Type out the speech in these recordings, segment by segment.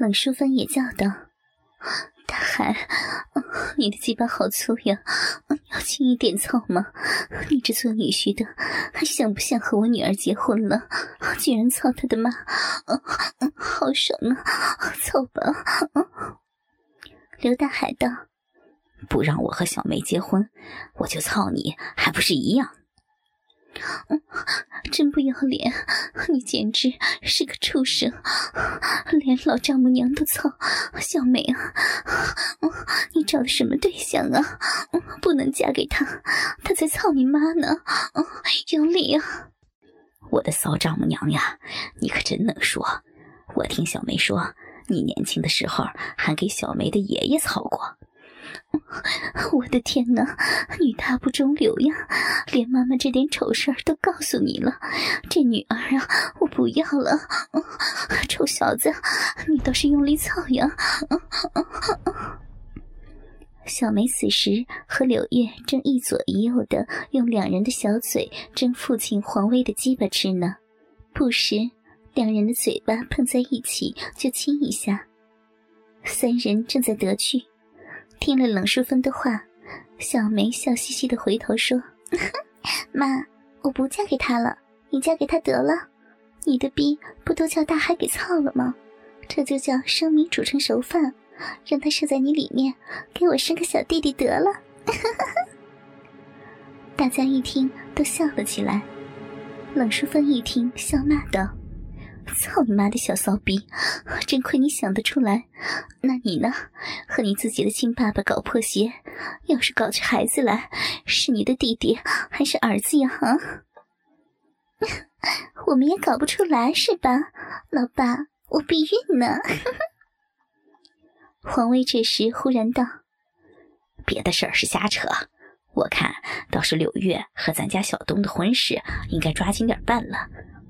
冷淑芬也叫道：“大海，你的鸡巴好粗呀，要轻一点操吗？你这做女婿的，还想不想和我女儿结婚了？居然操她的妈，好爽啊！操吧！”刘大海道：“不让我和小梅结婚，我就操你，还不是一样？”嗯，真不要脸！你简直是个畜生，连老丈母娘都操！小梅啊，你找的什么对象啊？不能嫁给他，他在操你妈呢！有理啊！我的骚丈母娘呀，你可真能说！我听小梅说，你年轻的时候还给小梅的爷爷操过。我的天哪，女大不中留呀！连妈妈这点丑事儿都告诉你了，这女儿啊，我不要了！臭小子，你倒是用力操呀！小梅此时和柳月正一左一右的用两人的小嘴争父亲皇威的鸡巴吃呢，不时两人的嘴巴碰在一起就亲一下，三人正在得趣。听了冷淑芬的话，小梅笑嘻嘻的回头说：“ 妈，我不嫁给他了，你嫁给他得了。你的逼不都叫大海给操了吗？这就叫生米煮成熟饭，让他射在你里面，给我生个小弟弟得了。”大家一听都笑了起来。冷淑芬一听，笑骂道。操你妈的小骚逼！真亏你想得出来。那你呢？和你自己的亲爸爸搞破鞋，要是搞出孩子来，是你的弟弟还是儿子呀？啊？我们也搞不出来是吧？老爸，我避孕呢。黄威这时忽然道：“别的事儿是瞎扯，我看倒是柳月和咱家小东的婚事应该抓紧点办了，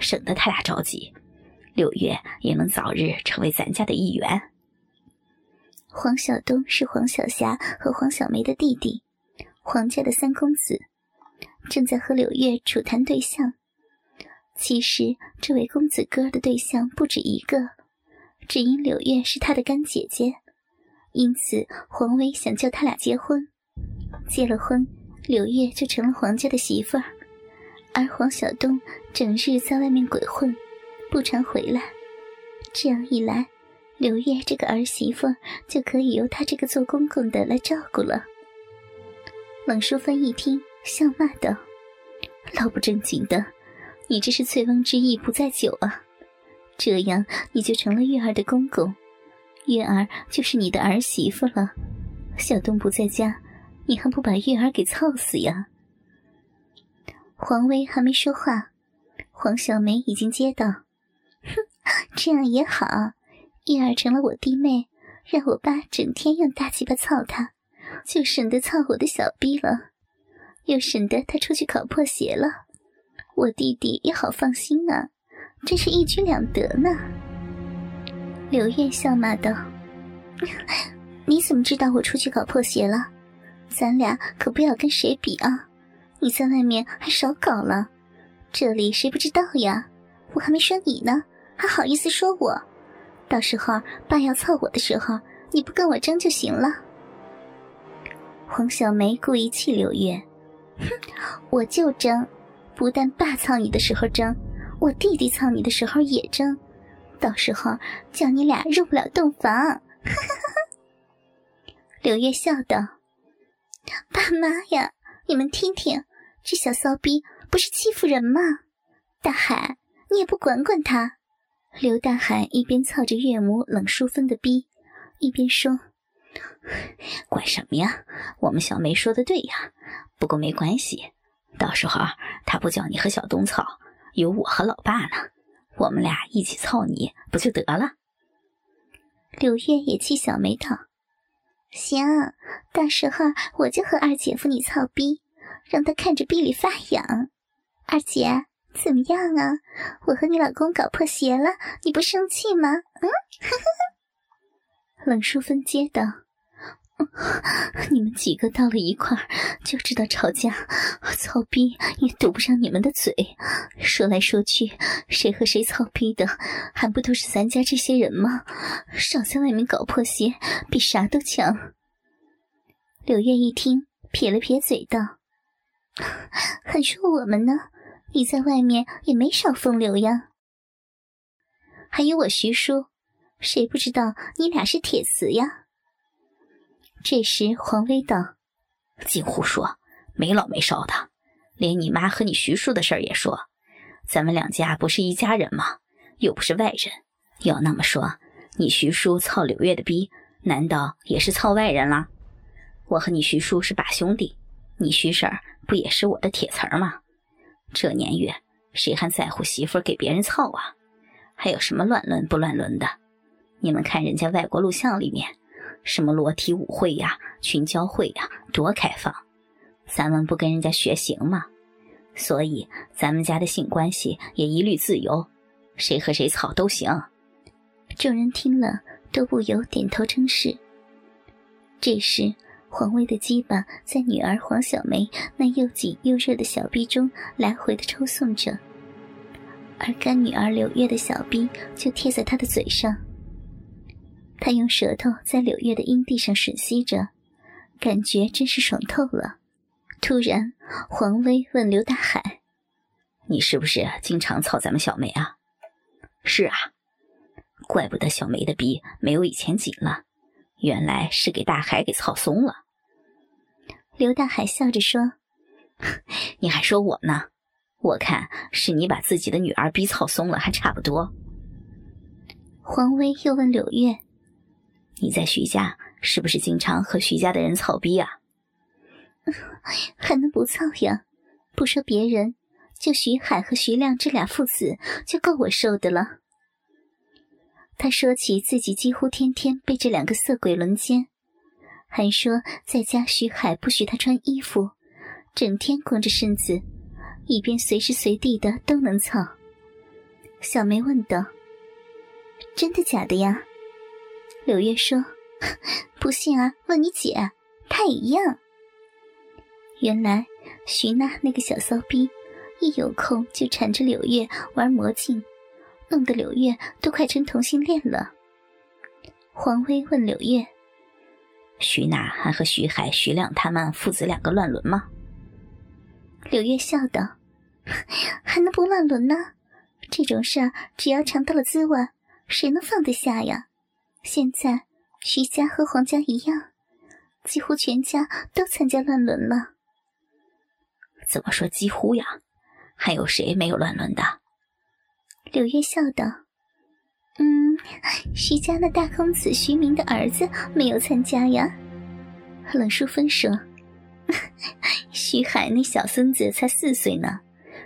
省得他俩着急。”六月也能早日成为咱家的一员。黄晓东是黄晓霞和黄小梅的弟弟，黄家的三公子，正在和柳月处谈对象。其实这位公子哥的对象不止一个，只因柳月是他的干姐姐，因此黄威想叫他俩结婚。结了婚，柳月就成了黄家的媳妇儿，而黄晓东整日在外面鬼混。不常回来，这样一来，柳月这个儿媳妇就可以由他这个做公公的来照顾了。冷淑芬一听，笑骂道：“老不正经的，你这是醉翁之意不在酒啊！这样你就成了月儿的公公，月儿就是你的儿媳妇了。小东不在家，你还不把月儿给操死呀？”黄威还没说话，黄小梅已经接道。这样也好，月儿成了我弟妹，让我爸整天用大鸡巴操她，就省得操我的小逼了，又省得他出去搞破鞋了，我弟弟也好放心啊，真是一举两得呢。刘月笑骂道：“ 你怎么知道我出去搞破鞋了？咱俩可不要跟谁比啊！你在外面还少搞了，这里谁不知道呀？我还没说你呢。”还好意思说我？到时候爸要操我的时候，你不跟我争就行了。黄小梅故意气柳月，哼，我就争，不但爸操你的时候争，我弟弟操你的时候也争，到时候叫你俩入不了洞房。哈哈哈！柳月笑道：“爸妈呀，你们听听，这小骚逼不是欺负人吗？大海，你也不管管他。”刘大海一边操着岳母冷淑芬的逼，一边说：“管什么呀？我们小梅说的对呀。不过没关系，到时候他不叫你和小东操，有我和老爸呢，我们俩一起操你不就得了？”柳月也气小梅道：“行，到时候我就和二姐夫你操逼，让他看着逼里发痒。二姐。”怎么样啊？我和你老公搞破鞋了，你不生气吗？嗯，冷淑芬接道：“你们几个到了一块儿就知道吵架，我操逼也堵不上你们的嘴。说来说去，谁和谁操逼的，还不都是咱家这些人吗？少在外面搞破鞋，比啥都强。柳月一听，撇了撇嘴道：“还说我们呢？你在外面也没少风流呀。还有我徐叔，谁不知道你俩是铁磁呀？”这时，黄威道：“净胡说，没老没少的，连你妈和你徐叔的事儿也说。咱们两家不是一家人吗？又不是外人。要那么说，你徐叔操柳月的逼，难道也是操外人了？我和你徐叔是把兄弟，你徐婶儿不也是我的铁瓷儿吗？这年月，谁还在乎媳妇给别人操啊？还有什么乱伦不乱伦的？你们看人家外国录像里面。”什么裸体舞会呀，群交会呀，多开放！咱们不跟人家学行吗？所以咱们家的性关系也一律自由，谁和谁操都行。众人听了都不由点头称是。这时，黄威的鸡巴在女儿黄小梅那又紧又热的小臂中来回的抽送着，而干女儿柳月的小臂就贴在他的嘴上。他用舌头在柳月的阴蒂上吮吸着，感觉真是爽透了。突然，黄威问刘大海：“你是不是经常操咱们小梅啊？”“是啊。”“怪不得小梅的逼没有以前紧了，原来是给大海给操松了。”刘大海笑着说：“ 你还说我呢？我看是你把自己的女儿逼操松了，还差不多。”黄威又问柳月。你在徐家是不是经常和徐家的人操逼啊？还能不操呀？不说别人，就徐海和徐亮这俩父子就够我受的了。他说起自己几乎天天被这两个色鬼轮奸，还说在家徐海不许他穿衣服，整天光着身子，一边随时随地的都能操。小梅问道：“真的假的呀？”柳月说：“ 不信啊，问你姐，她也一样。原来徐娜那个小骚逼，一有空就缠着柳月玩魔镜，弄得柳月都快成同性恋了。”黄威问柳月：“徐娜还和徐海、徐亮他们父子两个乱伦吗？”柳月笑道：“ 还能不乱伦呢？这种事儿，只要尝到了滋味，谁能放得下呀？”现在徐家和黄家一样，几乎全家都参加乱伦了。怎么说几乎呀？还有谁没有乱伦的？柳月笑道：“嗯，徐家那大公子徐明的儿子没有参加呀。”冷淑芬说：“徐海那小孙子才四岁呢，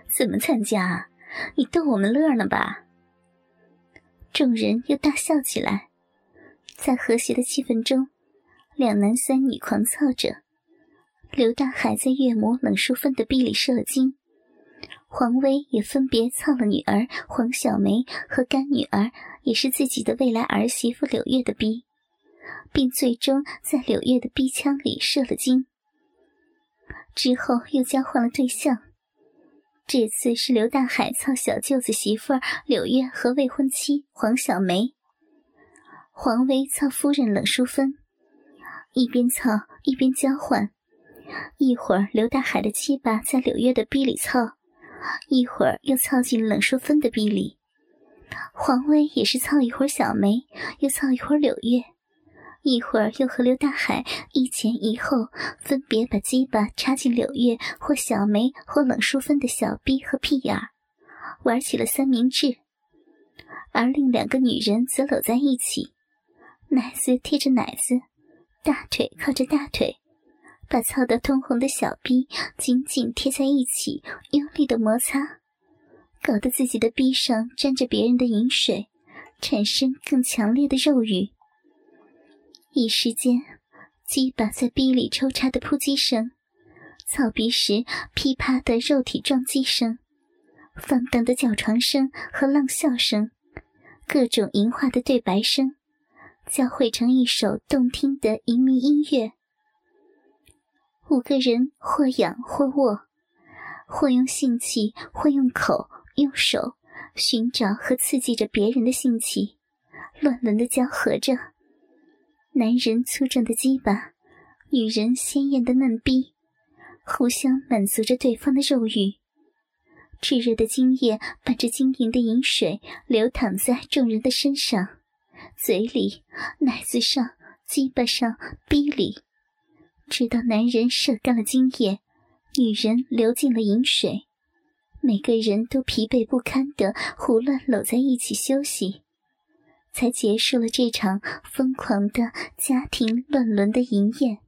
怎么参加啊？你逗我们乐呢吧？”众人又大笑起来。在和谐的气氛中，两男三女狂躁着。刘大海在岳母冷淑芬的臂里射了精，黄威也分别操了女儿黄小梅和干女儿，也是自己的未来儿媳妇柳月的逼，并最终在柳月的逼腔里射了精。之后又交换了对象，这次是刘大海操小舅子媳妇柳月和未婚妻黄小梅。黄威操夫人冷淑芬，一边操一边交换。一会儿刘大海的鸡巴在柳月的逼里操，一会儿又操进冷淑芬的逼里。黄威也是操一会儿小梅，又操一会儿柳月，一会儿又和刘大海一前一后，分别把鸡巴插进柳月或小梅或冷淑芬的小逼和屁眼儿，玩起了三明治。而另两个女人则搂在一起。奶子贴着奶子，大腿靠着大腿，把操得通红的小臂紧紧贴在一起，用力的摩擦，搞得自己的臂上沾着别人的饮水，产生更强烈的肉欲。一时间，鸡巴在逼里抽插的扑击声，操逼时噼啪的肉体撞击声，放荡的叫床声和浪笑声，各种淫化的对白声。交汇成一首动听的淫靡音乐。五个人或仰或卧，或用性器，或用口、用手寻找和刺激着别人的性器，乱伦的交合着。男人粗壮的鸡巴，女人鲜艳的嫩逼，互相满足着对方的肉欲。炙热的精液伴着晶莹的饮水流淌在众人的身上、嘴里、奶子上、鸡巴上、逼里。直到男人射干了精液，女人流尽了饮水，每个人都疲惫不堪的胡乱搂在一起休息，才结束了这场疯狂的家庭乱伦的淫宴。